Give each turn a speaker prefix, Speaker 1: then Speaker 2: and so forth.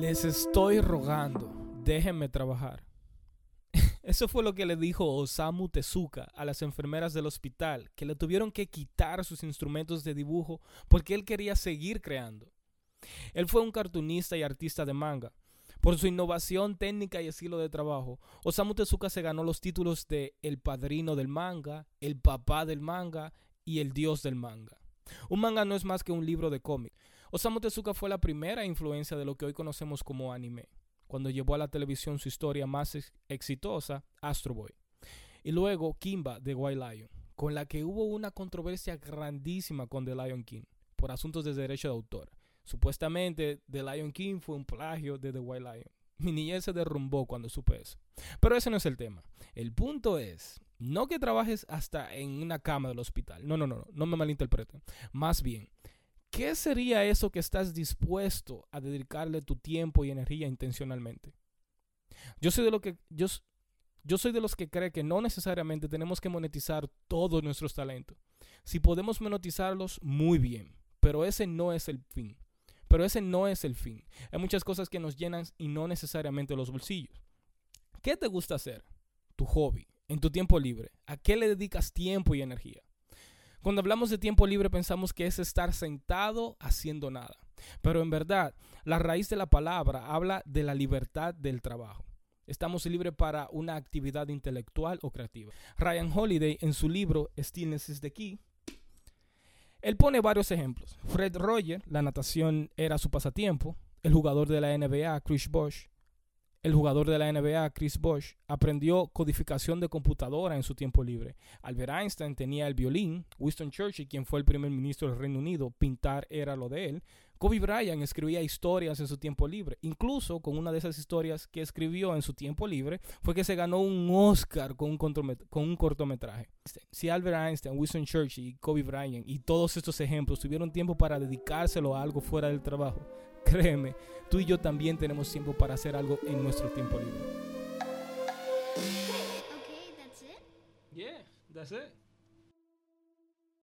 Speaker 1: Les estoy rogando, déjenme trabajar. Eso fue lo que le dijo Osamu Tezuka a las enfermeras del hospital, que le tuvieron que quitar sus instrumentos de dibujo porque él quería seguir creando. Él fue un cartunista y artista de manga. Por su innovación técnica y estilo de trabajo, Osamu Tezuka se ganó los títulos de El padrino del manga, El papá del manga y El dios del manga. Un manga no es más que un libro de cómic. Osamu Tezuka fue la primera influencia de lo que hoy conocemos como anime, cuando llevó a la televisión su historia más exitosa, Astro Boy. Y luego Kimba de White Lion, con la que hubo una controversia grandísima con The Lion King por asuntos de derecho de autor. Supuestamente The Lion King fue un plagio de The White Lion. Mi niñez se derrumbó cuando supe eso. Pero ese no es el tema. El punto es, no que trabajes hasta en una cama del hospital. No, no, no, no, no me malinterpreten. Más bien, ¿qué sería eso que estás dispuesto a dedicarle tu tiempo y energía intencionalmente? Yo soy de lo que yo, yo soy de los que cree que no necesariamente tenemos que monetizar todos nuestros talentos. Si podemos monetizarlos, muy bien, pero ese no es el fin. Pero ese no es el fin. Hay muchas cosas que nos llenan y no necesariamente los bolsillos. ¿Qué te gusta hacer? Tu hobby, en tu tiempo libre. ¿A qué le dedicas tiempo y energía? Cuando hablamos de tiempo libre pensamos que es estar sentado haciendo nada. Pero en verdad, la raíz de la palabra habla de la libertad del trabajo. Estamos libres para una actividad intelectual o creativa. Ryan Holiday en su libro Stillness is the Key, él pone varios ejemplos. Fred Roger, la natación era su pasatiempo. El jugador de la NBA, Chris Bosh, el jugador de la NBA, Chris Bosh, aprendió codificación de computadora en su tiempo libre. Albert Einstein tenía el violín. Winston Churchill, quien fue el primer ministro del Reino Unido, pintar era lo de él. Kobe Bryant escribía historias en su tiempo libre. Incluso con una de esas historias que escribió en su tiempo libre fue que se ganó un Oscar con un, con un cortometraje. Si Albert Einstein, Winston Churchill, Kobe Bryant y todos estos ejemplos tuvieron tiempo para dedicárselo a algo fuera del trabajo, Créeme, tú y yo también tenemos tiempo para hacer algo en nuestro tiempo libre.
Speaker 2: Okay, that's it?
Speaker 1: Yeah, that's it.